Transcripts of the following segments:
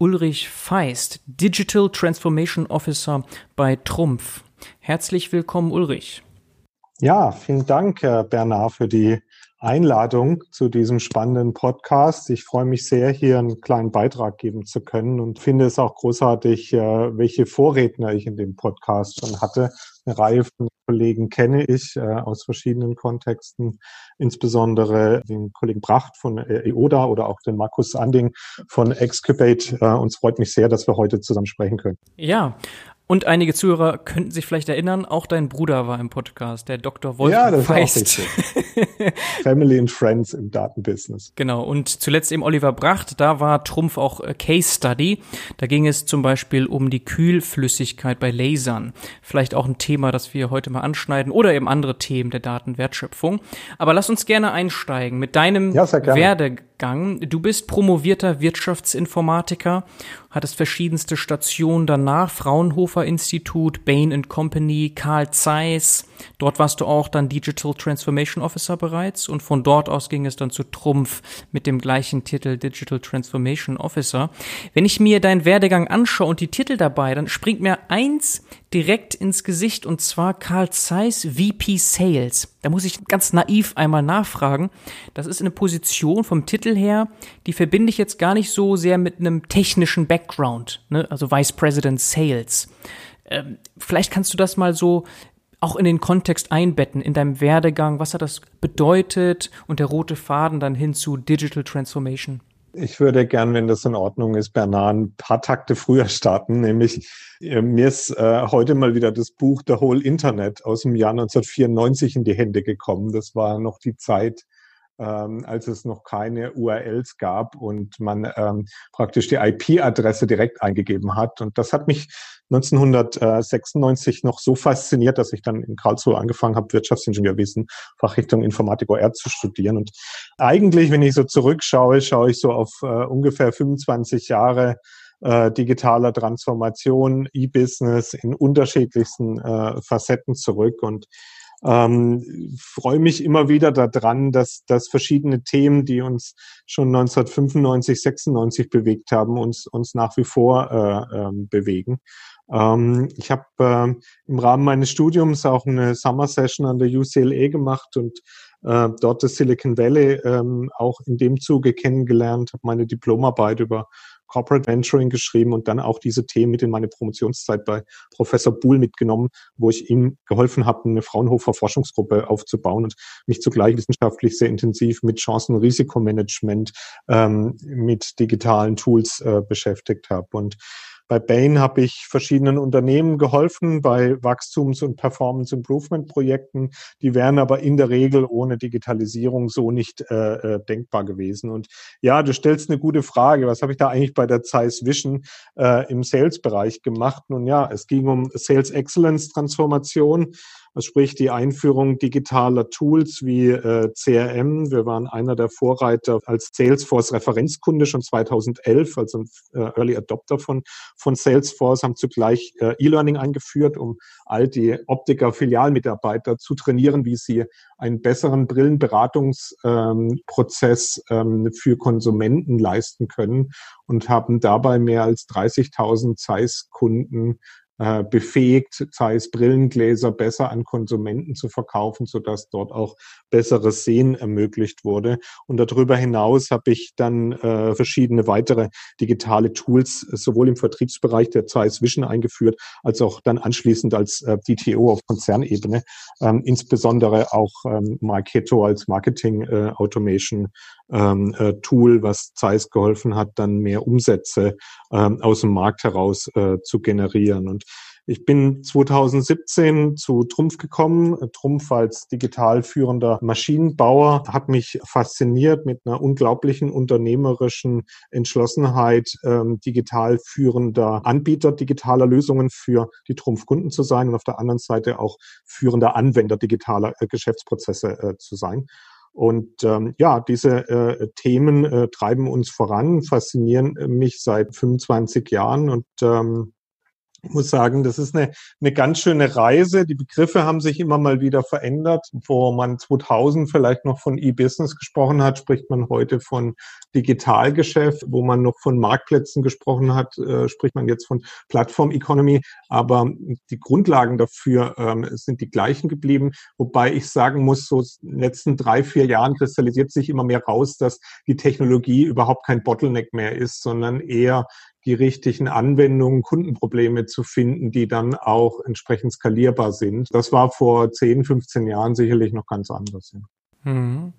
Ulrich Feist, Digital Transformation Officer bei Trumpf. Herzlich willkommen, Ulrich. Ja, vielen Dank, Bernard, für die Einladung zu diesem spannenden Podcast. Ich freue mich sehr, hier einen kleinen Beitrag geben zu können und finde es auch großartig, äh, welche Vorredner ich in dem Podcast schon hatte. Reihe von Kollegen kenne ich äh, aus verschiedenen Kontexten, insbesondere den Kollegen Bracht von äh, EODA oder auch den Markus Anding von Excubate. Uns freut mich sehr, dass wir heute zusammen sprechen können. Ja, und einige Zuhörer könnten sich vielleicht erinnern, auch dein Bruder war im Podcast, der Dr. Wolf Ja, das Feist. Family and Friends im Datenbusiness. Genau. Und zuletzt eben Oliver Bracht, da war Trumpf auch Case Study. Da ging es zum Beispiel um die Kühlflüssigkeit bei Lasern. Vielleicht auch ein Thema, das wir heute mal anschneiden oder eben andere Themen der Datenwertschöpfung. Aber lass uns gerne einsteigen mit deinem ja, Werdegang. Du bist promovierter Wirtschaftsinformatiker hattest verschiedenste Stationen danach, Fraunhofer Institut, Bain Company, Carl Zeiss. Dort warst du auch dann Digital Transformation Officer bereits und von dort aus ging es dann zu Trumpf mit dem gleichen Titel Digital Transformation Officer. Wenn ich mir deinen Werdegang anschaue und die Titel dabei, dann springt mir eins direkt ins Gesicht und zwar Carl Zeiss VP Sales. Da muss ich ganz naiv einmal nachfragen. Das ist eine Position vom Titel her, die verbinde ich jetzt gar nicht so sehr mit einem technischen Background, ne? also Vice President Sales. Ähm, vielleicht kannst du das mal so auch in den Kontext einbetten, in deinem Werdegang. Was hat das bedeutet und der rote Faden dann hin zu Digital Transformation? Ich würde gern, wenn das in Ordnung ist, Bernard, ein paar Takte früher starten. Nämlich, äh, mir ist äh, heute mal wieder das Buch The Whole Internet aus dem Jahr 1994 in die Hände gekommen. Das war noch die Zeit, ähm, als es noch keine URLs gab und man ähm, praktisch die IP-Adresse direkt eingegeben hat. Und das hat mich 1996 noch so fasziniert, dass ich dann in Karlsruhe angefangen habe, Wirtschaftsingenieurwesen, Fachrichtung Informatik OR zu studieren. Und eigentlich, wenn ich so zurückschaue, schaue ich so auf äh, ungefähr 25 Jahre äh, digitaler Transformation, E-Business in unterschiedlichsten äh, Facetten zurück und ähm, freue mich immer wieder daran, dass, dass verschiedene Themen, die uns schon 1995, 96 bewegt haben, uns, uns nach wie vor äh, äh, bewegen. Ähm, ich habe äh, im Rahmen meines Studiums auch eine Summer Session an der UCLA gemacht und äh, dort das Silicon Valley ähm, auch in dem Zuge kennengelernt, habe meine Diplomarbeit über Corporate Venturing geschrieben und dann auch diese Themen mit in meine Promotionszeit bei Professor Buhl mitgenommen, wo ich ihm geholfen habe, eine Fraunhofer Forschungsgruppe aufzubauen und mich zugleich wissenschaftlich sehr intensiv mit Chancen- und Risikomanagement, ähm, mit digitalen Tools äh, beschäftigt habe. Und bei Bain habe ich verschiedenen Unternehmen geholfen bei Wachstums- und Performance-Improvement-Projekten. Die wären aber in der Regel ohne Digitalisierung so nicht äh, äh, denkbar gewesen. Und ja, du stellst eine gute Frage. Was habe ich da eigentlich bei der Zeiss Vision äh, im Sales-Bereich gemacht? Nun ja, es ging um Sales Excellence Transformation sprich die Einführung digitaler Tools wie äh, CRM. Wir waren einer der Vorreiter als Salesforce Referenzkunde schon 2011, also äh, Early Adopter von, von Salesforce, haben zugleich äh, E-Learning eingeführt, um all die Optiker-Filialmitarbeiter zu trainieren, wie sie einen besseren Brillenberatungsprozess ähm, ähm, für Konsumenten leisten können und haben dabei mehr als 30.000 Zeiss-Kunden äh, befähigt, sei es Brillengläser besser an Konsumenten zu verkaufen, sodass dort auch besseres Sehen ermöglicht wurde. Und darüber hinaus habe ich dann äh, verschiedene weitere digitale Tools sowohl im Vertriebsbereich der Zeiss Vision eingeführt, als auch dann anschließend als äh, DTO auf Konzernebene, ähm, insbesondere auch ähm, Marketo als Marketing äh, Automation ähm, äh, Tool, was Zeiss geholfen hat, dann mehr Umsätze ähm, aus dem Markt heraus äh, zu generieren. Und Ich bin 2017 zu Trumpf gekommen. Trumpf als digital führender Maschinenbauer hat mich fasziniert mit einer unglaublichen unternehmerischen Entschlossenheit, ähm, digital führender Anbieter digitaler Lösungen für die Trumpf-Kunden zu sein und auf der anderen Seite auch führender Anwender digitaler äh, Geschäftsprozesse äh, zu sein. Und ähm, ja, diese äh, Themen äh, treiben uns voran, faszinieren mich seit 25 Jahren und ähm, ich muss sagen, das ist eine, eine ganz schöne Reise. Die Begriffe haben sich immer mal wieder verändert. Wo man 2000 vielleicht noch von E-Business gesprochen hat, spricht man heute von Digitalgeschäft. Wo man noch von Marktplätzen gesprochen hat, äh, spricht man jetzt von Plattform Economy. Aber die Grundlagen dafür ähm, sind die gleichen geblieben. Wobei ich sagen muss, so in den letzten drei, vier Jahren kristallisiert sich immer mehr raus, dass die Technologie überhaupt kein Bottleneck mehr ist, sondern eher die richtigen Anwendungen, Kundenprobleme zu finden, die dann auch entsprechend skalierbar sind. Das war vor 10, 15 Jahren sicherlich noch ganz anders. Mhm.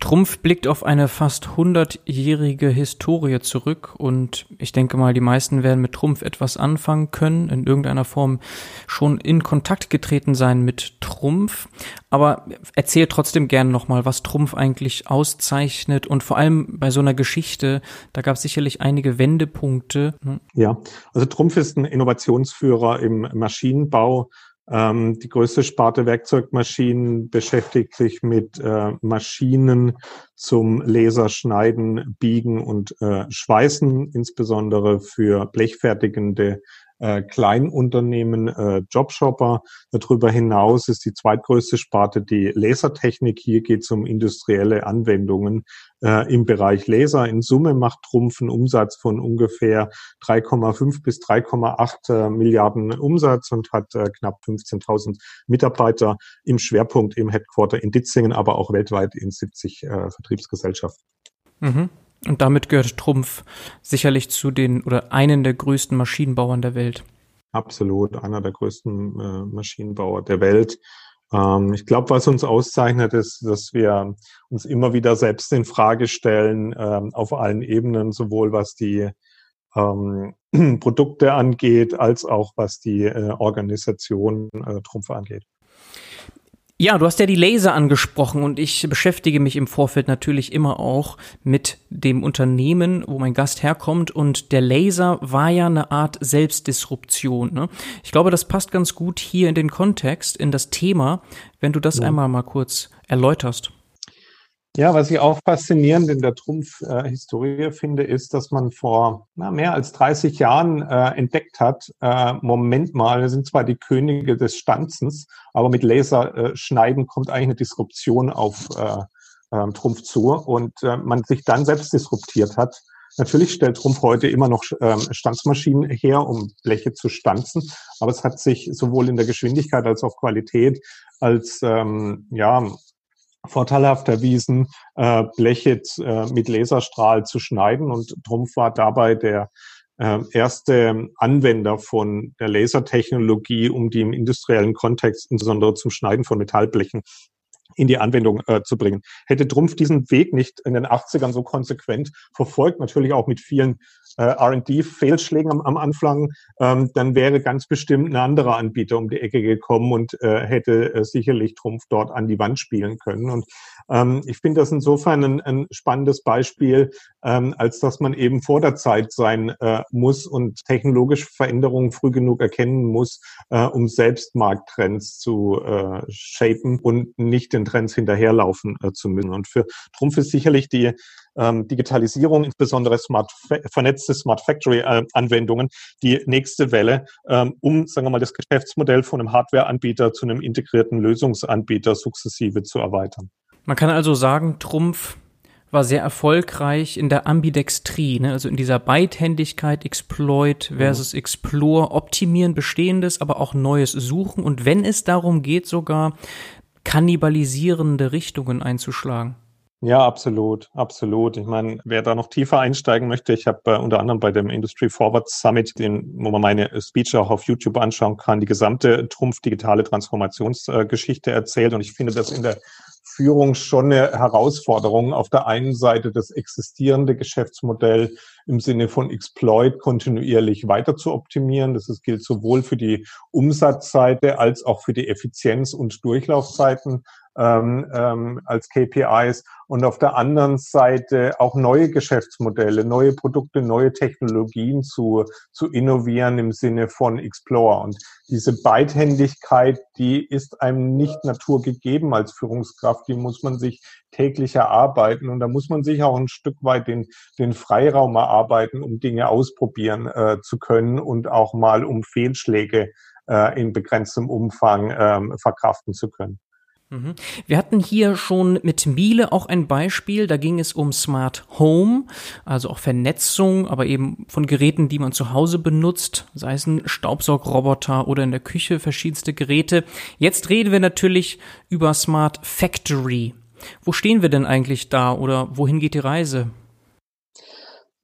Trumpf blickt auf eine fast hundertjährige Historie zurück und ich denke mal, die meisten werden mit Trumpf etwas anfangen können, in irgendeiner Form schon in Kontakt getreten sein mit Trumpf. Aber erzähl trotzdem gerne nochmal, was Trumpf eigentlich auszeichnet und vor allem bei so einer Geschichte, da gab es sicherlich einige Wendepunkte. Ne? Ja, also Trumpf ist ein Innovationsführer im Maschinenbau ähm, die größte Sparte Werkzeugmaschinen beschäftigt sich mit äh, Maschinen zum Laserschneiden, Biegen und äh, Schweißen, insbesondere für blechfertigende äh, Kleinunternehmen, äh, Jobshopper. Darüber hinaus ist die zweitgrößte Sparte die Lasertechnik. Hier geht es um industrielle Anwendungen äh, im Bereich Laser. In Summe macht Trumpf einen Umsatz von ungefähr 3,5 bis 3,8 äh, Milliarden Umsatz und hat äh, knapp 15.000 Mitarbeiter im Schwerpunkt im Headquarter in Ditzingen, aber auch weltweit in 70 äh, Vertriebsgesellschaften. Mhm. Und damit gehört Trumpf sicherlich zu den oder einen der größten Maschinenbauern der Welt. Absolut, einer der größten äh, Maschinenbauer der Welt. Ähm, ich glaube, was uns auszeichnet, ist, dass wir uns immer wieder selbst in Frage stellen, ähm, auf allen Ebenen, sowohl was die ähm, Produkte angeht, als auch was die äh, Organisation äh, Trumpf angeht. Ja, du hast ja die Laser angesprochen und ich beschäftige mich im Vorfeld natürlich immer auch mit dem Unternehmen, wo mein Gast herkommt und der Laser war ja eine Art Selbstdisruption. Ne? Ich glaube, das passt ganz gut hier in den Kontext, in das Thema, wenn du das ja. einmal mal kurz erläuterst. Ja, was ich auch faszinierend in der Trumpf-Historie finde, ist, dass man vor na, mehr als 30 Jahren äh, entdeckt hat, äh, Moment mal, wir sind zwar die Könige des Stanzens, aber mit Laserschneiden äh, kommt eigentlich eine Disruption auf äh, äh, Trumpf zu und äh, man sich dann selbst disruptiert hat. Natürlich stellt Trumpf heute immer noch ähm, Stanzmaschinen her, um Bleche zu stanzen, aber es hat sich sowohl in der Geschwindigkeit als auch Qualität als ähm, ja vorteilhaft erwiesen, äh, Bleche äh, mit Laserstrahl zu schneiden. Und Trumpf war dabei der äh, erste Anwender von der Lasertechnologie, um die im industriellen Kontext, insbesondere zum Schneiden von Metallblechen, in die Anwendung äh, zu bringen. Hätte Trumpf diesen Weg nicht in den 80ern so konsequent verfolgt, natürlich auch mit vielen äh, RD-Fehlschlägen am, am Anfang, ähm, dann wäre ganz bestimmt ein anderer Anbieter um die Ecke gekommen und äh, hätte äh, sicherlich Trumpf dort an die Wand spielen können. Und ähm, ich finde das insofern ein, ein spannendes Beispiel, ähm, als dass man eben vor der Zeit sein äh, muss und technologische Veränderungen früh genug erkennen muss, äh, um selbst Markttrends zu äh, shapen und nicht den Trends hinterherlaufen äh, zu müssen. Und für Trumpf ist sicherlich die ähm, Digitalisierung, insbesondere smart, vernetzte Smart Factory-Anwendungen, die nächste Welle, ähm, um, sagen wir mal, das Geschäftsmodell von einem Hardware-Anbieter zu einem integrierten Lösungsanbieter sukzessive zu erweitern. Man kann also sagen, Trumpf war sehr erfolgreich in der Ambidextrie, ne? also in dieser Beidhändigkeit, Exploit versus mhm. Explore, optimieren Bestehendes, aber auch Neues suchen und wenn es darum geht, sogar kannibalisierende Richtungen einzuschlagen. Ja, absolut, absolut. Ich meine, wer da noch tiefer einsteigen möchte, ich habe äh, unter anderem bei dem Industry Forward Summit, den, wo man meine Speech auch auf YouTube anschauen kann, die gesamte Trumpf digitale Transformationsgeschichte äh, erzählt. Und ich finde das in der Führung schon eine Herausforderung. Auf der einen Seite das existierende Geschäftsmodell im Sinne von Exploit kontinuierlich weiter zu optimieren. Das gilt sowohl für die Umsatzseite als auch für die Effizienz und Durchlaufzeiten ähm, ähm, als KPIs und auf der anderen Seite auch neue Geschäftsmodelle, neue Produkte, neue Technologien zu, zu innovieren im Sinne von Explore. Und diese Beidhändigkeit, die ist einem nicht naturgegeben als Führungskraft, die muss man sich täglich erarbeiten und da muss man sich auch ein Stück weit den, den Freiraum erarbeiten, um Dinge ausprobieren äh, zu können und auch mal um Fehlschläge äh, in begrenztem Umfang äh, verkraften zu können. Mhm. Wir hatten hier schon mit Miele auch ein Beispiel, da ging es um Smart Home, also auch Vernetzung, aber eben von Geräten, die man zu Hause benutzt, sei es ein Staubsaugroboter oder in der Küche verschiedenste Geräte. Jetzt reden wir natürlich über Smart Factory. Wo stehen wir denn eigentlich da oder wohin geht die Reise?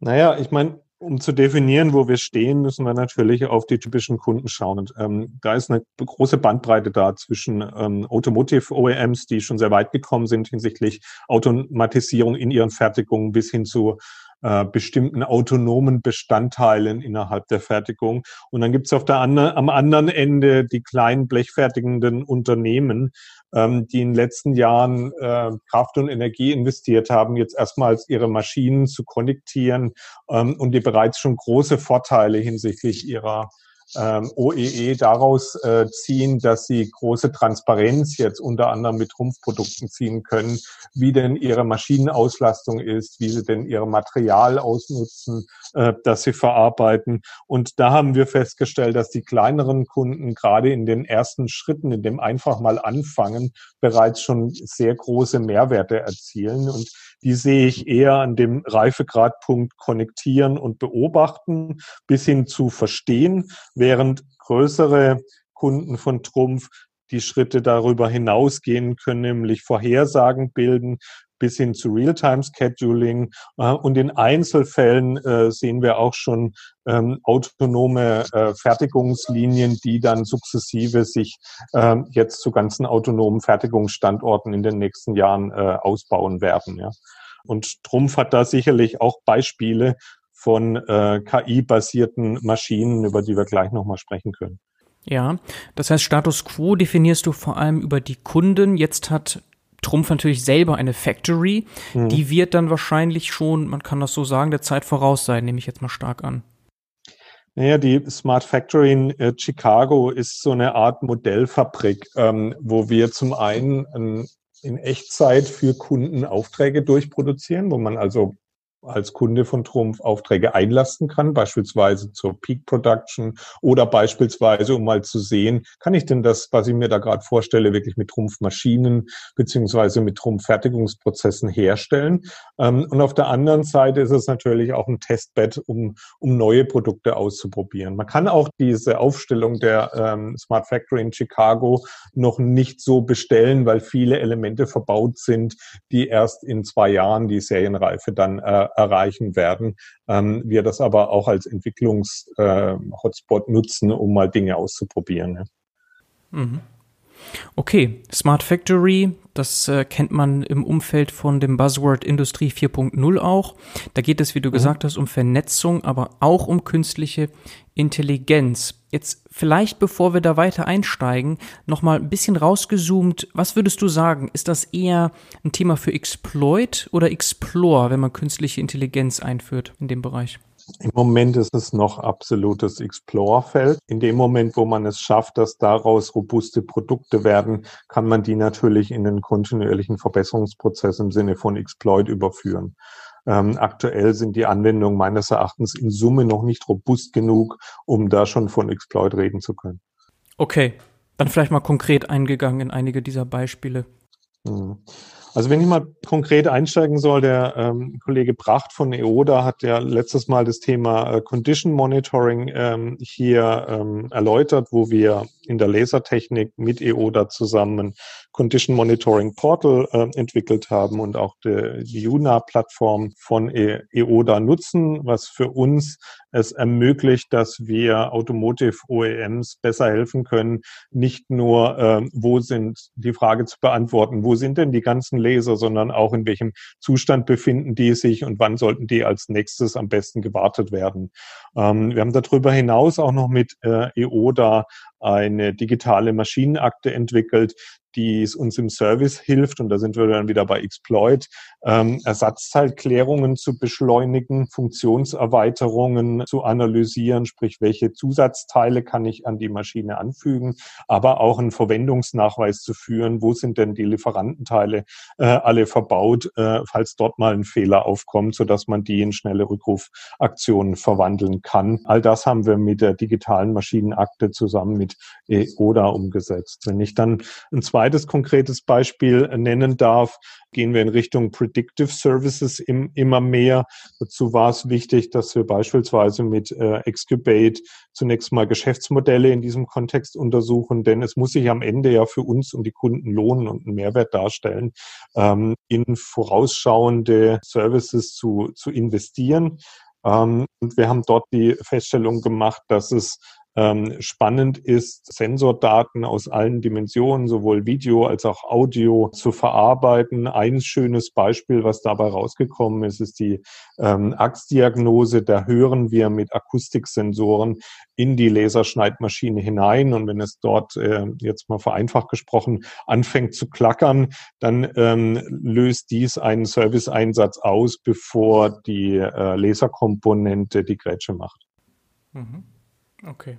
Naja, ich meine, um zu definieren, wo wir stehen, müssen wir natürlich auf die typischen Kunden schauen. Ähm, da ist eine große Bandbreite da zwischen ähm, Automotive OEMs, die schon sehr weit gekommen sind hinsichtlich Automatisierung in ihren Fertigungen bis hin zu äh, bestimmten autonomen Bestandteilen innerhalb der Fertigung. Und dann gibt es auf der andre, am anderen Ende die kleinen blechfertigenden Unternehmen, ähm, die in den letzten Jahren äh, Kraft und Energie investiert haben, jetzt erstmals ihre Maschinen zu konnektieren ähm, und die bereits schon große Vorteile hinsichtlich ihrer ähm, OEE e daraus äh, ziehen, dass sie große Transparenz jetzt unter anderem mit Trumpfprodukten ziehen können, wie denn ihre Maschinenauslastung ist, wie sie denn ihr Material ausnutzen, äh, das sie verarbeiten. Und da haben wir festgestellt, dass die kleineren Kunden gerade in den ersten Schritten, in dem einfach mal anfangen, bereits schon sehr große Mehrwerte erzielen. Und die sehe ich eher an dem Reifegradpunkt konnektieren und beobachten bis hin zu verstehen, während größere Kunden von Trumpf die Schritte darüber hinausgehen können, nämlich Vorhersagen bilden bis hin zu Realtime-Scheduling. Äh, und in Einzelfällen äh, sehen wir auch schon ähm, autonome äh, Fertigungslinien, die dann sukzessive sich ähm, jetzt zu ganzen autonomen Fertigungsstandorten in den nächsten Jahren ausbauen werden. Und Trumpf hat da sicherlich auch Beispiele von äh, KI-basierten Maschinen, über die wir gleich nochmal sprechen können. Ja, das heißt, Status Quo definierst du vor allem über die Kunden. Jetzt hat Trumpf natürlich selber eine Factory. Mhm. Die wird dann wahrscheinlich schon, man kann das so sagen, der Zeit voraus sein, nehme ich jetzt mal stark an. Naja, die Smart Factory in äh, Chicago ist so eine Art Modellfabrik, ähm, wo wir zum einen ähm, in Echtzeit für Kunden Aufträge durchproduzieren, wo man also als Kunde von Trumpf Aufträge einlasten kann, beispielsweise zur Peak Production oder beispielsweise, um mal zu sehen, kann ich denn das, was ich mir da gerade vorstelle, wirklich mit Trumpf Maschinen beziehungsweise mit Trumpf Fertigungsprozessen herstellen. Ähm, und auf der anderen Seite ist es natürlich auch ein Testbed, um, um neue Produkte auszuprobieren. Man kann auch diese Aufstellung der ähm, Smart Factory in Chicago noch nicht so bestellen, weil viele Elemente verbaut sind, die erst in zwei Jahren die Serienreife dann äh, erreichen werden. Ähm, wir das aber auch als Entwicklungs-Hotspot äh, nutzen, um mal Dinge auszuprobieren. Ja. Mhm. Okay, Smart Factory, das äh, kennt man im Umfeld von dem Buzzword Industrie 4.0 auch. Da geht es, wie du mhm. gesagt hast, um Vernetzung, aber auch um künstliche Intelligenz. Jetzt vielleicht, bevor wir da weiter einsteigen, nochmal ein bisschen rausgezoomt. Was würdest du sagen? Ist das eher ein Thema für Exploit oder Explore, wenn man künstliche Intelligenz einführt in dem Bereich? Im Moment ist es noch absolutes Explore-Feld. In dem Moment, wo man es schafft, dass daraus robuste Produkte werden, kann man die natürlich in den kontinuierlichen Verbesserungsprozess im Sinne von Exploit überführen. Ähm, aktuell sind die Anwendungen meines Erachtens in Summe noch nicht robust genug, um da schon von Exploit reden zu können. Okay, dann vielleicht mal konkret eingegangen in einige dieser Beispiele. Mhm. Also wenn ich mal konkret einsteigen soll, der ähm, Kollege Pracht von EODA hat ja letztes Mal das Thema äh, Condition Monitoring ähm, hier ähm, erläutert, wo wir in der Lasertechnik mit EODA zusammen Condition Monitoring Portal äh, entwickelt haben und auch die, die UNA-Plattform von e EODA nutzen, was für uns es ermöglicht, dass wir Automotive OEMs besser helfen können, nicht nur, äh, wo sind die Frage zu beantworten, wo sind denn die ganzen Laser, sondern auch in welchem Zustand befinden die sich und wann sollten die als nächstes am besten gewartet werden. Ähm, wir haben darüber hinaus auch noch mit äh, EODA eine digitale Maschinenakte entwickelt, die es uns im Service hilft, und da sind wir dann wieder bei Exploit, ähm, Ersatzteilklärungen zu beschleunigen, Funktionserweiterungen zu analysieren, sprich, welche Zusatzteile kann ich an die Maschine anfügen, aber auch einen Verwendungsnachweis zu führen, wo sind denn die Lieferantenteile äh, alle verbaut, äh, falls dort mal ein Fehler aufkommt, sodass man die in schnelle Rückrufaktionen verwandeln kann. All das haben wir mit der digitalen Maschinenakte zusammen mit EODA umgesetzt. Wenn ich dann ein zweites konkretes Beispiel nennen darf, gehen wir in Richtung Predictive Services im, immer mehr. Dazu war es wichtig, dass wir beispielsweise mit äh, Excubate zunächst mal Geschäftsmodelle in diesem Kontext untersuchen, denn es muss sich am Ende ja für uns und die Kunden lohnen und einen Mehrwert darstellen, ähm, in vorausschauende Services zu, zu investieren. Ähm, und wir haben dort die Feststellung gemacht, dass es ähm, spannend ist, Sensordaten aus allen Dimensionen, sowohl Video als auch Audio, zu verarbeiten. Ein schönes Beispiel, was dabei rausgekommen ist, ist die ähm, Achsdiagnose. Da hören wir mit Akustiksensoren in die Laserschneidmaschine hinein. Und wenn es dort äh, jetzt mal vereinfacht gesprochen anfängt zu klackern, dann ähm, löst dies einen Serviceeinsatz aus, bevor die äh, Laserkomponente die Grätsche macht. Mhm. Okay.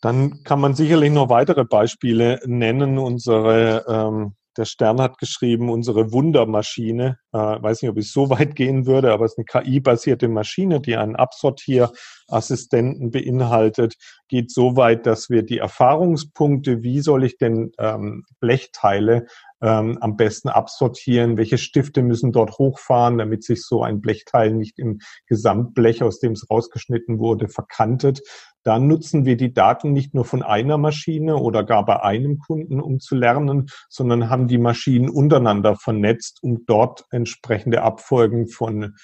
Dann kann man sicherlich noch weitere Beispiele nennen. Unsere, ähm, der Stern hat geschrieben, unsere Wundermaschine. Äh, weiß nicht, ob ich so weit gehen würde, aber es ist eine KI-basierte Maschine, die einen Absortierassistenten beinhaltet. Geht so weit, dass wir die Erfahrungspunkte, wie soll ich denn ähm, Blechteile ähm, am besten absortieren, welche Stifte müssen dort hochfahren, damit sich so ein Blechteil nicht im Gesamtblech, aus dem es rausgeschnitten wurde, verkantet. Dann nutzen wir die Daten nicht nur von einer Maschine oder gar bei einem Kunden, um zu lernen, sondern haben die Maschinen untereinander vernetzt, um dort entsprechende Abfolgen von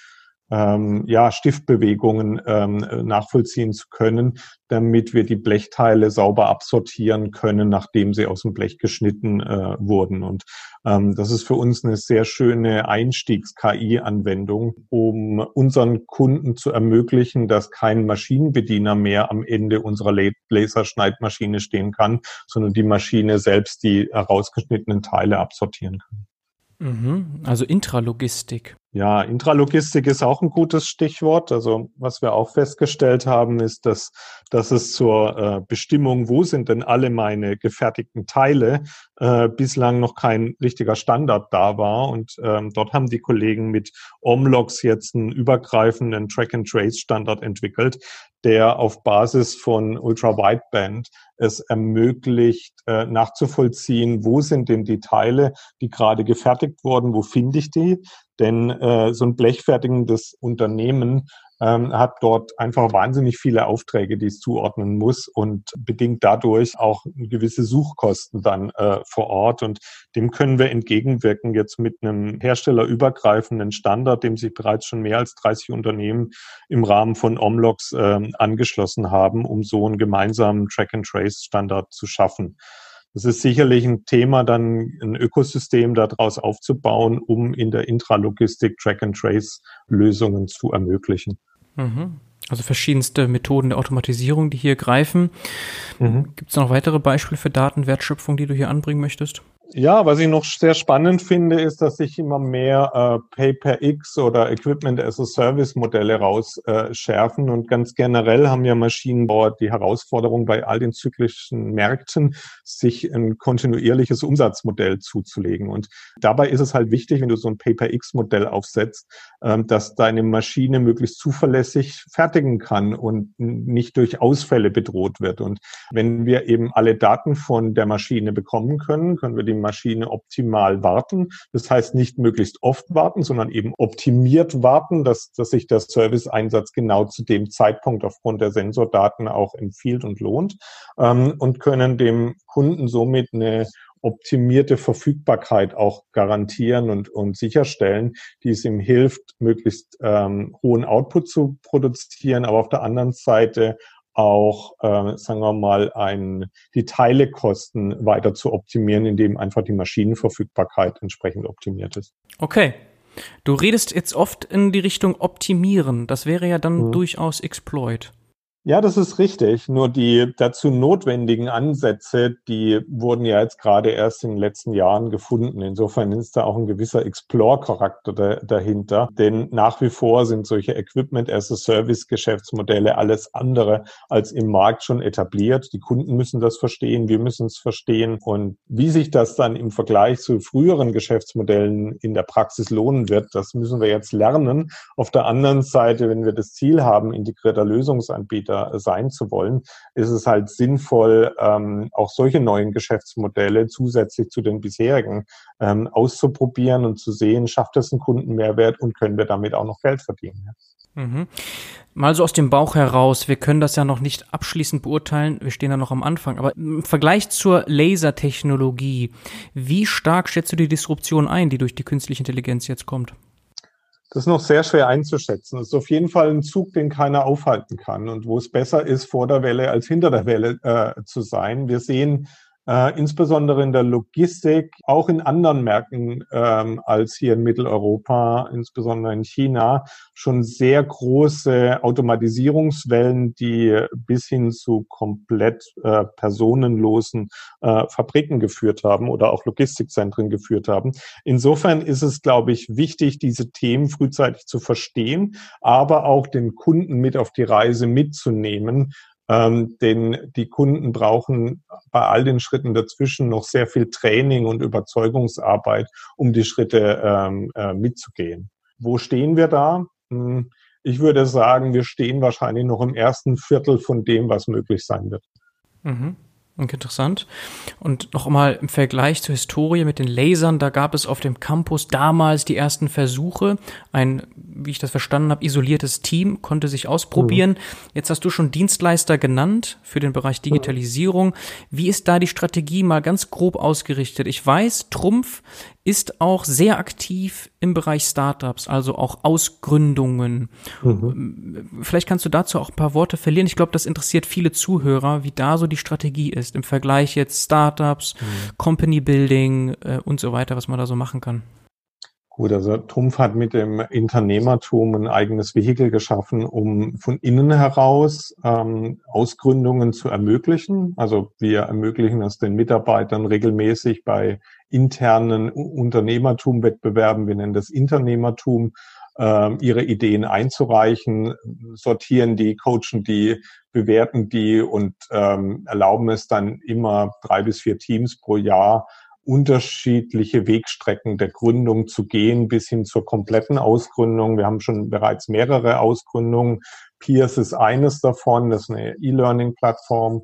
ähm, ja, Stiftbewegungen ähm, nachvollziehen zu können, damit wir die Blechteile sauber absortieren können, nachdem sie aus dem Blech geschnitten äh, wurden. Und ähm, das ist für uns eine sehr schöne Einstiegs-KI-Anwendung, um unseren Kunden zu ermöglichen, dass kein Maschinenbediener mehr am Ende unserer Laserschneidmaschine stehen kann, sondern die Maschine selbst die herausgeschnittenen Teile absortieren kann. Mhm, also Intralogistik. Ja, Intralogistik ist auch ein gutes Stichwort. Also was wir auch festgestellt haben, ist, dass, dass es zur äh, Bestimmung, wo sind denn alle meine gefertigten Teile, äh, bislang noch kein richtiger Standard da war. Und ähm, dort haben die Kollegen mit Omlogs jetzt einen übergreifenden Track-and-Trace-Standard entwickelt, der auf Basis von Ultra-Wideband es ermöglicht, äh, nachzuvollziehen, wo sind denn die Teile, die gerade gefertigt wurden, wo finde ich die, denn äh, so ein blechfertigendes Unternehmen ähm, hat dort einfach wahnsinnig viele Aufträge, die es zuordnen muss und bedingt dadurch auch gewisse Suchkosten dann äh, vor Ort. Und dem können wir entgegenwirken jetzt mit einem herstellerübergreifenden Standard, dem sich bereits schon mehr als 30 Unternehmen im Rahmen von Omlogs äh, angeschlossen haben, um so einen gemeinsamen Track-and-Trace-Standard zu schaffen. Das ist sicherlich ein Thema, dann ein Ökosystem daraus aufzubauen, um in der Intralogistik Track-and-Trace-Lösungen zu ermöglichen. Mhm. Also verschiedenste Methoden der Automatisierung, die hier greifen. Mhm. Gibt es noch weitere Beispiele für Datenwertschöpfung, die du hier anbringen möchtest? Ja, was ich noch sehr spannend finde, ist, dass sich immer mehr äh, Pay-per-X oder Equipment-as-a-Service-Modelle rausschärfen. Äh, und ganz generell haben ja Maschinenbauer die Herausforderung bei all den zyklischen Märkten, sich ein kontinuierliches Umsatzmodell zuzulegen. Und dabei ist es halt wichtig, wenn du so ein Pay-per-X-Modell aufsetzt, äh, dass deine Maschine möglichst zuverlässig fertigen kann und nicht durch Ausfälle bedroht wird. Und wenn wir eben alle Daten von der Maschine bekommen können, können wir die Maschine optimal warten. Das heißt nicht möglichst oft warten, sondern eben optimiert warten, dass, dass sich der Serviceeinsatz genau zu dem Zeitpunkt aufgrund der Sensordaten auch empfiehlt und lohnt ähm, und können dem Kunden somit eine optimierte Verfügbarkeit auch garantieren und, und sicherstellen, die es ihm hilft, möglichst ähm, hohen Output zu produzieren, aber auf der anderen Seite auch, äh, sagen wir mal, ein, die Teilekosten weiter zu optimieren, indem einfach die Maschinenverfügbarkeit entsprechend optimiert ist. Okay. Du redest jetzt oft in die Richtung optimieren. Das wäre ja dann mhm. durchaus Exploit. Ja, das ist richtig. Nur die dazu notwendigen Ansätze, die wurden ja jetzt gerade erst in den letzten Jahren gefunden. Insofern ist da auch ein gewisser Explore-Charakter da, dahinter. Denn nach wie vor sind solche Equipment-as-a-Service-Geschäftsmodelle alles andere als im Markt schon etabliert. Die Kunden müssen das verstehen, wir müssen es verstehen. Und wie sich das dann im Vergleich zu früheren Geschäftsmodellen in der Praxis lohnen wird, das müssen wir jetzt lernen. Auf der anderen Seite, wenn wir das Ziel haben, integrierter Lösungsanbieter sein zu wollen, ist es halt sinnvoll, ähm, auch solche neuen Geschäftsmodelle zusätzlich zu den bisherigen ähm, auszuprobieren und zu sehen, schafft es einen Kundenmehrwert und können wir damit auch noch Geld verdienen. Mhm. Mal so aus dem Bauch heraus, wir können das ja noch nicht abschließend beurteilen, wir stehen ja noch am Anfang, aber im Vergleich zur Lasertechnologie, wie stark schätzt du die Disruption ein, die durch die künstliche Intelligenz jetzt kommt? Das ist noch sehr schwer einzuschätzen. Das ist auf jeden Fall ein Zug, den keiner aufhalten kann und wo es besser ist, vor der Welle als hinter der Welle äh, zu sein. Wir sehen äh, insbesondere in der Logistik, auch in anderen Märkten ähm, als hier in Mitteleuropa, insbesondere in China, schon sehr große Automatisierungswellen, die bis hin zu komplett äh, personenlosen äh, Fabriken geführt haben oder auch Logistikzentren geführt haben. Insofern ist es, glaube ich, wichtig, diese Themen frühzeitig zu verstehen, aber auch den Kunden mit auf die Reise mitzunehmen, ähm, denn die Kunden brauchen bei all den Schritten dazwischen noch sehr viel Training und Überzeugungsarbeit, um die Schritte ähm, äh, mitzugehen. Wo stehen wir da? Hm, ich würde sagen, wir stehen wahrscheinlich noch im ersten Viertel von dem, was möglich sein wird. Mhm. Interessant. Und noch einmal im Vergleich zur Historie mit den Lasern, da gab es auf dem Campus damals die ersten Versuche. Ein, wie ich das verstanden habe, isoliertes Team konnte sich ausprobieren. Mhm. Jetzt hast du schon Dienstleister genannt für den Bereich Digitalisierung. Wie ist da die Strategie mal ganz grob ausgerichtet? Ich weiß, Trumpf ist auch sehr aktiv im Bereich Startups, also auch Ausgründungen. Mhm. Vielleicht kannst du dazu auch ein paar Worte verlieren. Ich glaube, das interessiert viele Zuhörer, wie da so die Strategie ist im Vergleich jetzt Startups, mhm. Company Building äh, und so weiter, was man da so machen kann. Gut, also Trumpf hat mit dem Unternehmertum ein eigenes Vehikel geschaffen, um von innen heraus ähm, Ausgründungen zu ermöglichen. Also wir ermöglichen es den Mitarbeitern regelmäßig bei internen Unternehmertum-Wettbewerben, wir nennen das Internehmertum, äh, ihre Ideen einzureichen, sortieren die, coachen die, bewerten die und ähm, erlauben es dann immer drei bis vier Teams pro Jahr unterschiedliche Wegstrecken der Gründung zu gehen bis hin zur kompletten Ausgründung. Wir haben schon bereits mehrere Ausgründungen. Peers ist eines davon, das ist eine E-Learning-Plattform.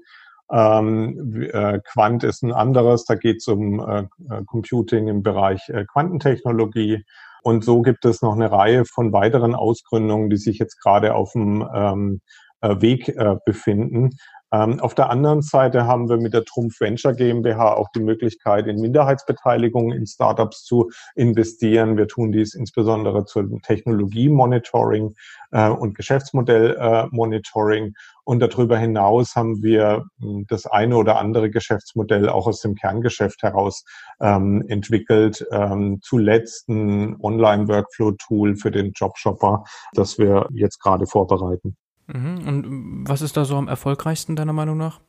Ähm, äh, Quant ist ein anderes, da geht es um äh, Computing im Bereich äh, Quantentechnologie. Und so gibt es noch eine Reihe von weiteren Ausgründungen, die sich jetzt gerade auf dem ähm, äh, Weg äh, befinden. Ähm, auf der anderen Seite haben wir mit der Trumpf Venture GmbH auch die Möglichkeit, in Minderheitsbeteiligungen in Startups zu investieren. Wir tun dies insbesondere zum Technologie-Monitoring äh, und Geschäftsmodell-Monitoring. Äh, und darüber hinaus haben wir hm, das eine oder andere Geschäftsmodell auch aus dem Kerngeschäft heraus ähm, entwickelt. Ähm, zuletzt ein Online-Workflow-Tool für den Jobshopper, das wir jetzt gerade vorbereiten. Mhm. Und was ist da so am erfolgreichsten deiner Meinung nach?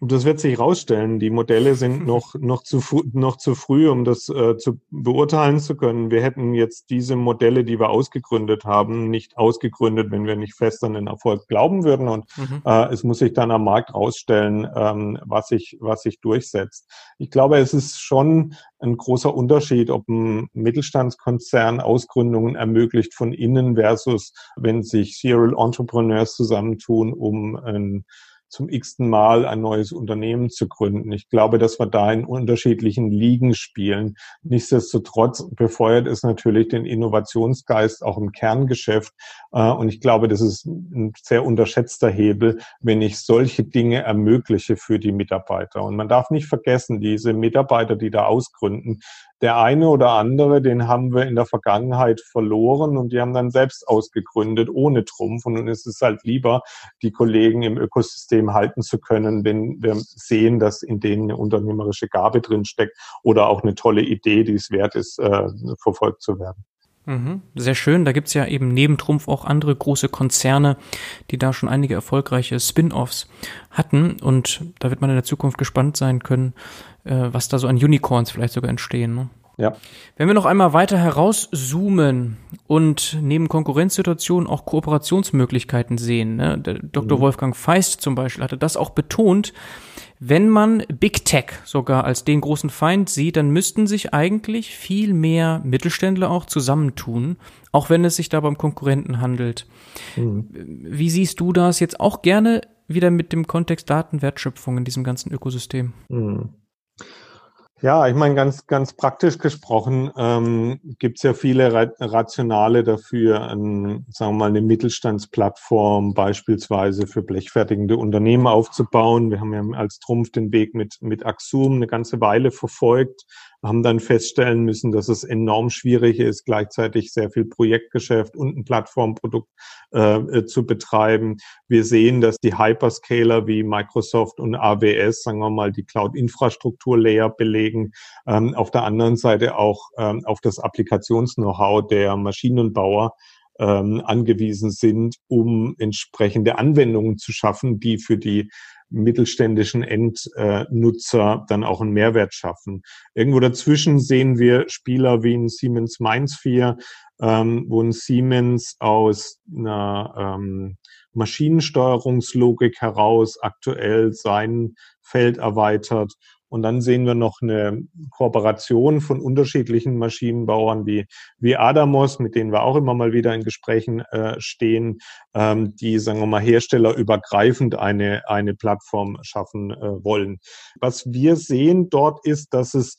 Das wird sich rausstellen. Die Modelle sind noch, noch, zu, noch zu früh, um das äh, zu beurteilen zu können. Wir hätten jetzt diese Modelle, die wir ausgegründet haben, nicht ausgegründet, wenn wir nicht fest an den Erfolg glauben würden. Und mhm. äh, es muss sich dann am Markt rausstellen, ähm, was, sich, was sich durchsetzt. Ich glaube, es ist schon ein großer Unterschied, ob ein Mittelstandskonzern Ausgründungen ermöglicht von innen versus wenn sich Serial Entrepreneurs zusammentun, um ein zum x-ten Mal ein neues Unternehmen zu gründen. Ich glaube, dass wir da in unterschiedlichen Ligen spielen. Nichtsdestotrotz befeuert es natürlich den Innovationsgeist auch im Kerngeschäft. Äh, und ich glaube, das ist ein sehr unterschätzter Hebel, wenn ich solche Dinge ermögliche für die Mitarbeiter. Und man darf nicht vergessen, diese Mitarbeiter, die da ausgründen, der eine oder andere, den haben wir in der Vergangenheit verloren und die haben dann selbst ausgegründet ohne Trumpf. Und nun ist es halt lieber, die Kollegen im Ökosystem halten zu können, wenn wir sehen, dass in denen eine unternehmerische Gabe drin steckt oder auch eine tolle Idee, die es wert ist, äh, verfolgt zu werden. Mhm, sehr schön. Da gibt's ja eben neben Trumpf auch andere große Konzerne, die da schon einige erfolgreiche Spin-offs hatten. Und da wird man in der Zukunft gespannt sein können, äh, was da so an Unicorns vielleicht sogar entstehen. Ne? Ja. Wenn wir noch einmal weiter herauszoomen und neben Konkurrenzsituationen auch Kooperationsmöglichkeiten sehen, ne? Dr. Mhm. Wolfgang Feist zum Beispiel hatte das auch betont, wenn man Big Tech sogar als den großen Feind sieht, dann müssten sich eigentlich viel mehr Mittelständler auch zusammentun, auch wenn es sich da beim Konkurrenten handelt. Mhm. Wie siehst du das jetzt auch gerne wieder mit dem Kontext Datenwertschöpfung in diesem ganzen Ökosystem? Mhm. Ja, ich meine, ganz, ganz praktisch gesprochen ähm, gibt es ja viele Rationale dafür, ein, sagen wir mal, eine Mittelstandsplattform beispielsweise für blechfertigende Unternehmen aufzubauen. Wir haben ja als Trumpf den Weg mit, mit Axum eine ganze Weile verfolgt haben dann feststellen müssen, dass es enorm schwierig ist, gleichzeitig sehr viel Projektgeschäft und ein Plattformprodukt äh, zu betreiben. Wir sehen, dass die Hyperscaler wie Microsoft und AWS, sagen wir mal, die Cloud-Infrastruktur-Layer belegen. Ähm, auf der anderen Seite auch ähm, auf das Applikations-Know-how der Maschinenbauer ähm, angewiesen sind, um entsprechende Anwendungen zu schaffen, die für die mittelständischen Endnutzer dann auch einen Mehrwert schaffen. Irgendwo dazwischen sehen wir Spieler wie ein Siemens Mindsphere, ähm, wo ein Siemens aus einer ähm, Maschinensteuerungslogik heraus aktuell sein Feld erweitert und dann sehen wir noch eine Kooperation von unterschiedlichen Maschinenbauern wie, wie Adamos, mit denen wir auch immer mal wieder in Gesprächen äh, stehen, ähm, die, sagen wir mal, herstellerübergreifend eine, eine Plattform schaffen äh, wollen. Was wir sehen dort ist, dass es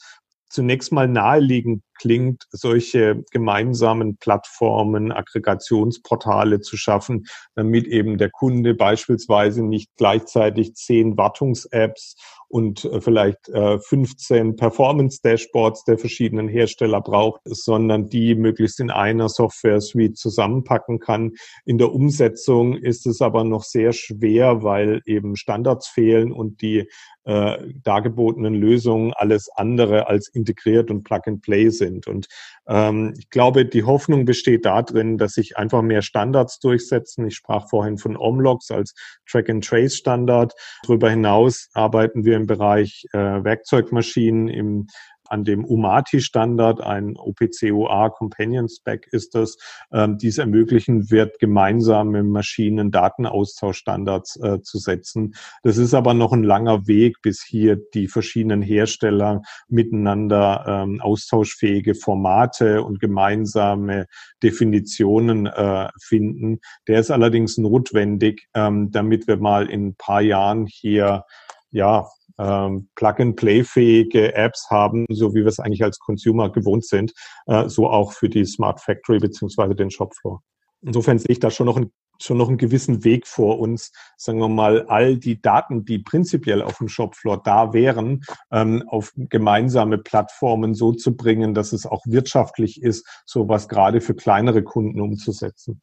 zunächst mal naheliegend klingt, solche gemeinsamen Plattformen, Aggregationsportale zu schaffen, damit eben der Kunde beispielsweise nicht gleichzeitig zehn Wartungs-Apps und äh, vielleicht 15 äh, Performance-Dashboards der verschiedenen Hersteller braucht, sondern die möglichst in einer Software-Suite zusammenpacken kann. In der Umsetzung ist es aber noch sehr schwer, weil eben Standards fehlen und die äh, dargebotenen Lösungen alles andere als integriert und Plug-and-Play sind. Und ähm, ich glaube, die Hoffnung besteht darin, dass sich einfach mehr Standards durchsetzen. Ich sprach vorhin von Omlogs als Track-and-Trace-Standard. Darüber hinaus arbeiten wir im Bereich äh, Werkzeugmaschinen im an dem UMATI-Standard, ein OPCOA Companion Spec ist das, ähm, dies ermöglichen wird, gemeinsame Maschinen Datenaustauschstandards äh, zu setzen. Das ist aber noch ein langer Weg, bis hier die verschiedenen Hersteller miteinander ähm, austauschfähige Formate und gemeinsame Definitionen äh, finden. Der ist allerdings notwendig, ähm, damit wir mal in ein paar Jahren hier ja, ähm, Plug-and-Play-fähige Apps haben, so wie wir es eigentlich als Consumer gewohnt sind, äh, so auch für die Smart Factory beziehungsweise den Shopfloor. Insofern sehe ich da schon noch einen schon noch einen gewissen Weg vor uns, sagen wir mal, all die Daten, die prinzipiell auf dem Shopfloor da wären, ähm, auf gemeinsame Plattformen so zu bringen, dass es auch wirtschaftlich ist, sowas gerade für kleinere Kunden umzusetzen.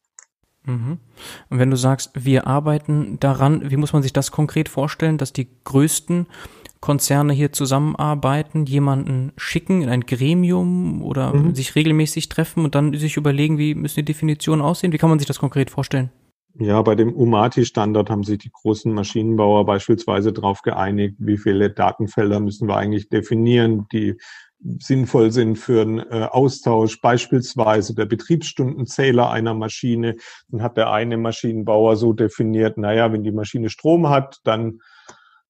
Mhm. Und wenn du sagst, wir arbeiten daran, wie muss man sich das konkret vorstellen, dass die größten Konzerne hier zusammenarbeiten, jemanden schicken in ein Gremium oder mhm. sich regelmäßig treffen und dann sich überlegen, wie müssen die Definitionen aussehen? Wie kann man sich das konkret vorstellen? Ja, bei dem UMATI-Standard haben sich die großen Maschinenbauer beispielsweise darauf geeinigt, wie viele Datenfelder müssen wir eigentlich definieren, die sinnvoll sind für einen äh, Austausch, beispielsweise der Betriebsstundenzähler einer Maschine. Dann hat der eine Maschinenbauer so definiert, naja, wenn die Maschine Strom hat, dann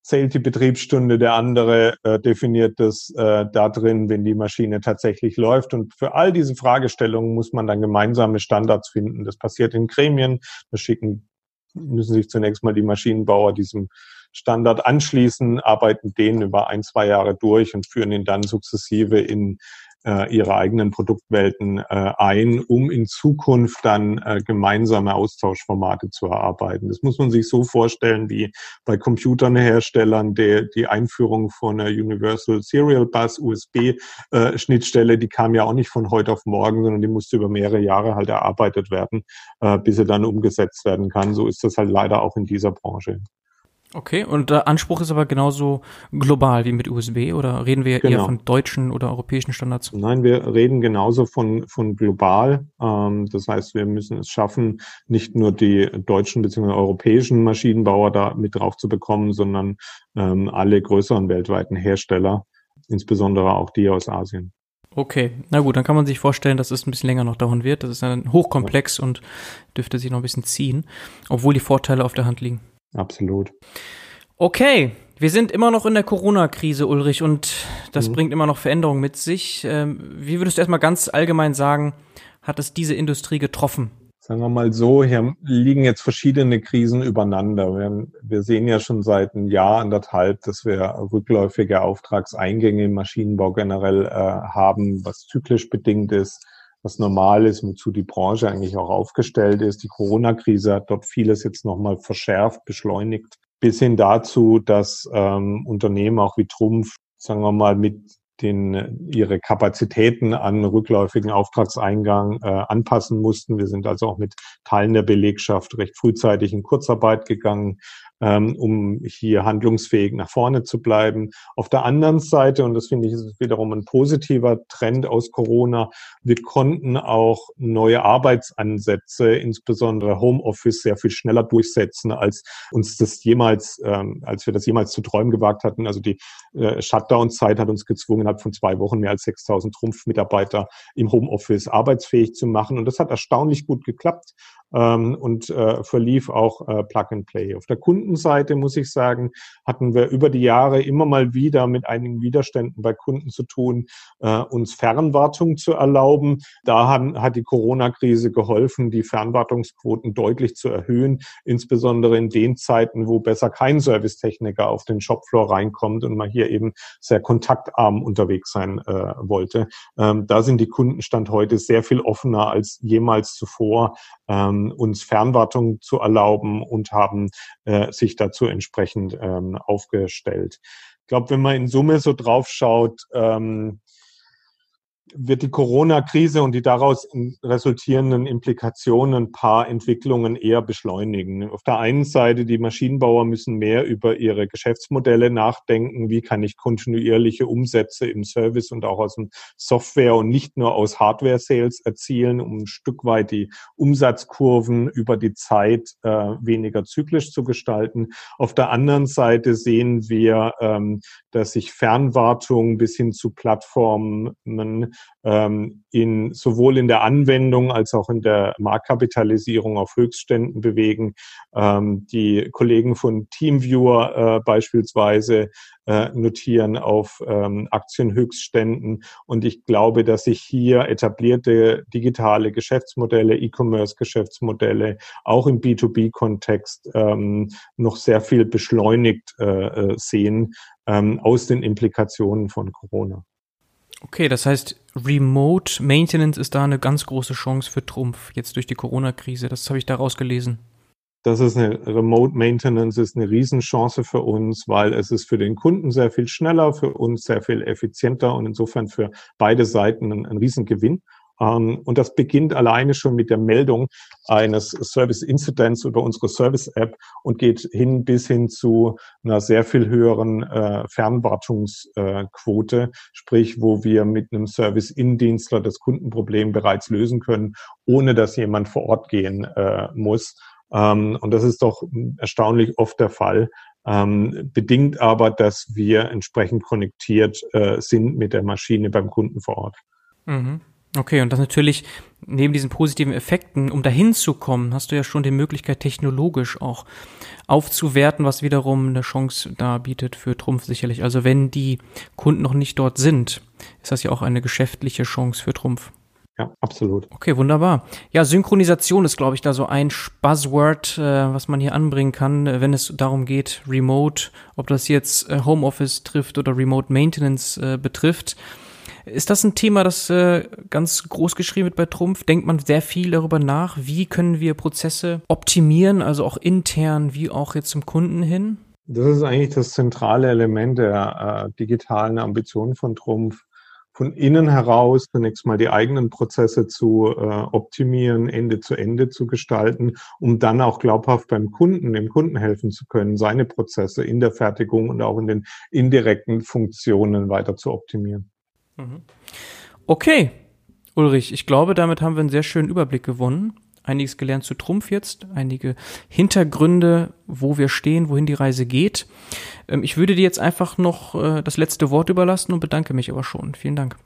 zählt die Betriebsstunde, der andere äh, definiert das äh, da drin, wenn die Maschine tatsächlich läuft. Und für all diese Fragestellungen muss man dann gemeinsame Standards finden. Das passiert in Gremien. Da schicken müssen sich zunächst mal die Maschinenbauer diesem Standard anschließen, arbeiten den über ein, zwei Jahre durch und führen ihn dann sukzessive in äh, ihre eigenen Produktwelten äh, ein, um in Zukunft dann äh, gemeinsame Austauschformate zu erarbeiten. Das muss man sich so vorstellen wie bei Computernherstellern der, die Einführung von einer Universal Serial Bus USB-Schnittstelle, äh, die kam ja auch nicht von heute auf morgen, sondern die musste über mehrere Jahre halt erarbeitet werden, äh, bis sie dann umgesetzt werden kann. So ist das halt leider auch in dieser Branche. Okay, und der Anspruch ist aber genauso global wie mit USB oder reden wir genau. eher von deutschen oder europäischen Standards? Nein, wir reden genauso von, von global. Ähm, das heißt, wir müssen es schaffen, nicht nur die deutschen bzw. europäischen Maschinenbauer da mit drauf zu bekommen, sondern ähm, alle größeren weltweiten Hersteller, insbesondere auch die aus Asien. Okay, na gut, dann kann man sich vorstellen, dass es ein bisschen länger noch dauern wird. Das ist dann hochkomplex und dürfte sich noch ein bisschen ziehen, obwohl die Vorteile auf der Hand liegen. Absolut. Okay, wir sind immer noch in der Corona-Krise, Ulrich, und das mhm. bringt immer noch Veränderungen mit sich. Ähm, wie würdest du erstmal ganz allgemein sagen, hat es diese Industrie getroffen? Sagen wir mal so, hier liegen jetzt verschiedene Krisen übereinander. Wir, wir sehen ja schon seit einem Jahr, anderthalb, dass wir rückläufige Auftragseingänge im Maschinenbau generell äh, haben, was zyklisch bedingt ist was normal ist, wozu die Branche eigentlich auch aufgestellt ist. Die Corona-Krise hat dort vieles jetzt nochmal verschärft, beschleunigt, bis hin dazu, dass ähm, Unternehmen auch wie Trumpf, sagen wir mal, mit den ihre Kapazitäten an rückläufigen Auftragseingang äh, anpassen mussten. Wir sind also auch mit Teilen der Belegschaft recht frühzeitig in Kurzarbeit gegangen, ähm, um hier handlungsfähig nach vorne zu bleiben. Auf der anderen Seite, und das finde ich ist wiederum ein positiver Trend aus Corona, wir konnten auch neue Arbeitsansätze, insbesondere Homeoffice, sehr viel schneller durchsetzen, als uns das jemals, ähm, als wir das jemals zu träumen gewagt hatten. Also die äh, Shutdown-Zeit hat uns gezwungen, innerhalb von zwei Wochen mehr als 6000 Trumpfmitarbeiter im Homeoffice arbeitsfähig zu machen. Und das hat erstaunlich gut geklappt ähm, und äh, verlief auch äh, Plug and Play. Auf der Kundenseite muss ich sagen, hatten wir über die Jahre immer mal wieder mit einigen Widerständen bei Kunden zu tun, äh, uns Fernwartung zu erlauben. Da haben, hat die Corona-Krise geholfen, die Fernwartungsquoten deutlich zu erhöhen, insbesondere in den Zeiten, wo besser kein Servicetechniker auf den Shopfloor reinkommt und man hier eben sehr kontaktarm unterwegs sein äh, wollte. Ähm, da sind die Kundenstand heute sehr viel offener als jemals zuvor. Ähm, uns Fernwartung zu erlauben und haben äh, sich dazu entsprechend ähm, aufgestellt. Ich glaube, wenn man in Summe so drauf schaut, ähm, wird die Corona-Krise und die daraus resultierenden Implikationen ein paar Entwicklungen eher beschleunigen. Auf der einen Seite, die Maschinenbauer müssen mehr über ihre Geschäftsmodelle nachdenken. Wie kann ich kontinuierliche Umsätze im Service und auch aus dem Software und nicht nur aus Hardware-Sales erzielen, um ein Stück weit die Umsatzkurven über die Zeit äh, weniger zyklisch zu gestalten. Auf der anderen Seite sehen wir, ähm, dass sich Fernwartung bis hin zu Plattformen in, sowohl in der Anwendung als auch in der Marktkapitalisierung auf Höchstständen bewegen. Ähm, die Kollegen von Teamviewer äh, beispielsweise äh, notieren auf ähm, Aktienhöchstständen. Und ich glaube, dass sich hier etablierte digitale Geschäftsmodelle, E-Commerce-Geschäftsmodelle auch im B2B-Kontext ähm, noch sehr viel beschleunigt äh, äh sehen ähm, aus den Implikationen von Corona. Okay, das heißt, Remote Maintenance ist da eine ganz große Chance für Trumpf, jetzt durch die Corona-Krise. Das habe ich daraus gelesen. Das ist eine Remote Maintenance, ist eine Riesenchance für uns, weil es ist für den Kunden sehr viel schneller, für uns sehr viel effizienter und insofern für beide Seiten ein, ein Riesengewinn. Ähm, und das beginnt alleine schon mit der Meldung eines Service Incidents über unsere Service App und geht hin bis hin zu einer sehr viel höheren äh, Fernwartungsquote, sprich, wo wir mit einem Service Indienstler das Kundenproblem bereits lösen können, ohne dass jemand vor Ort gehen äh, muss. Ähm, und das ist doch erstaunlich oft der Fall. Ähm, bedingt aber, dass wir entsprechend konnektiert äh, sind mit der Maschine beim Kunden vor Ort. Mhm. Okay, und das natürlich neben diesen positiven Effekten, um dahin zu kommen, hast du ja schon die Möglichkeit, technologisch auch aufzuwerten, was wiederum eine Chance da bietet für Trumpf sicherlich. Also wenn die Kunden noch nicht dort sind, ist das ja auch eine geschäftliche Chance für Trumpf. Ja, absolut. Okay, wunderbar. Ja, Synchronisation ist, glaube ich, da so ein Buzzword, äh, was man hier anbringen kann, wenn es darum geht, Remote, ob das jetzt äh, Homeoffice trifft oder Remote Maintenance äh, betrifft. Ist das ein Thema, das äh, ganz groß geschrieben wird bei Trumpf? Denkt man sehr viel darüber nach, wie können wir Prozesse optimieren, also auch intern wie auch jetzt zum Kunden hin? Das ist eigentlich das zentrale Element der äh, digitalen Ambitionen von Trumpf von innen heraus zunächst mal die eigenen Prozesse zu äh, optimieren, Ende zu Ende zu gestalten, um dann auch glaubhaft beim Kunden, dem Kunden helfen zu können, seine Prozesse in der Fertigung und auch in den indirekten Funktionen weiter zu optimieren. Mhm. Okay, Ulrich, ich glaube, damit haben wir einen sehr schönen Überblick gewonnen einiges gelernt zu Trumpf jetzt, einige Hintergründe, wo wir stehen, wohin die Reise geht. Ähm, ich würde dir jetzt einfach noch äh, das letzte Wort überlassen und bedanke mich aber schon. Vielen Dank.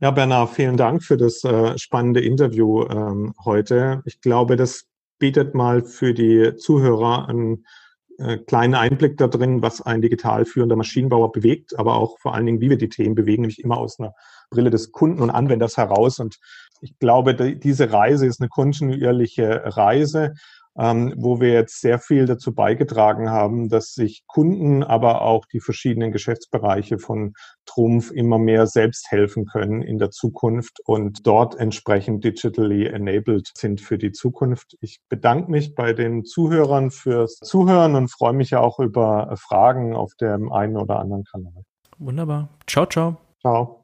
Ja, Bernhard, vielen Dank für das äh, spannende Interview ähm, heute. Ich glaube, das bietet mal für die Zuhörer einen äh, kleinen Einblick da was ein digital führender Maschinenbauer bewegt, aber auch vor allen Dingen, wie wir die Themen bewegen, nämlich immer aus einer Brille des Kunden und Anwenders heraus. Und ich glaube, diese Reise ist eine kontinuierliche Reise, ähm, wo wir jetzt sehr viel dazu beigetragen haben, dass sich Kunden, aber auch die verschiedenen Geschäftsbereiche von Trumpf immer mehr selbst helfen können in der Zukunft und dort entsprechend digitally enabled sind für die Zukunft. Ich bedanke mich bei den Zuhörern fürs Zuhören und freue mich auch über Fragen auf dem einen oder anderen Kanal. Wunderbar. Ciao, ciao. Ciao.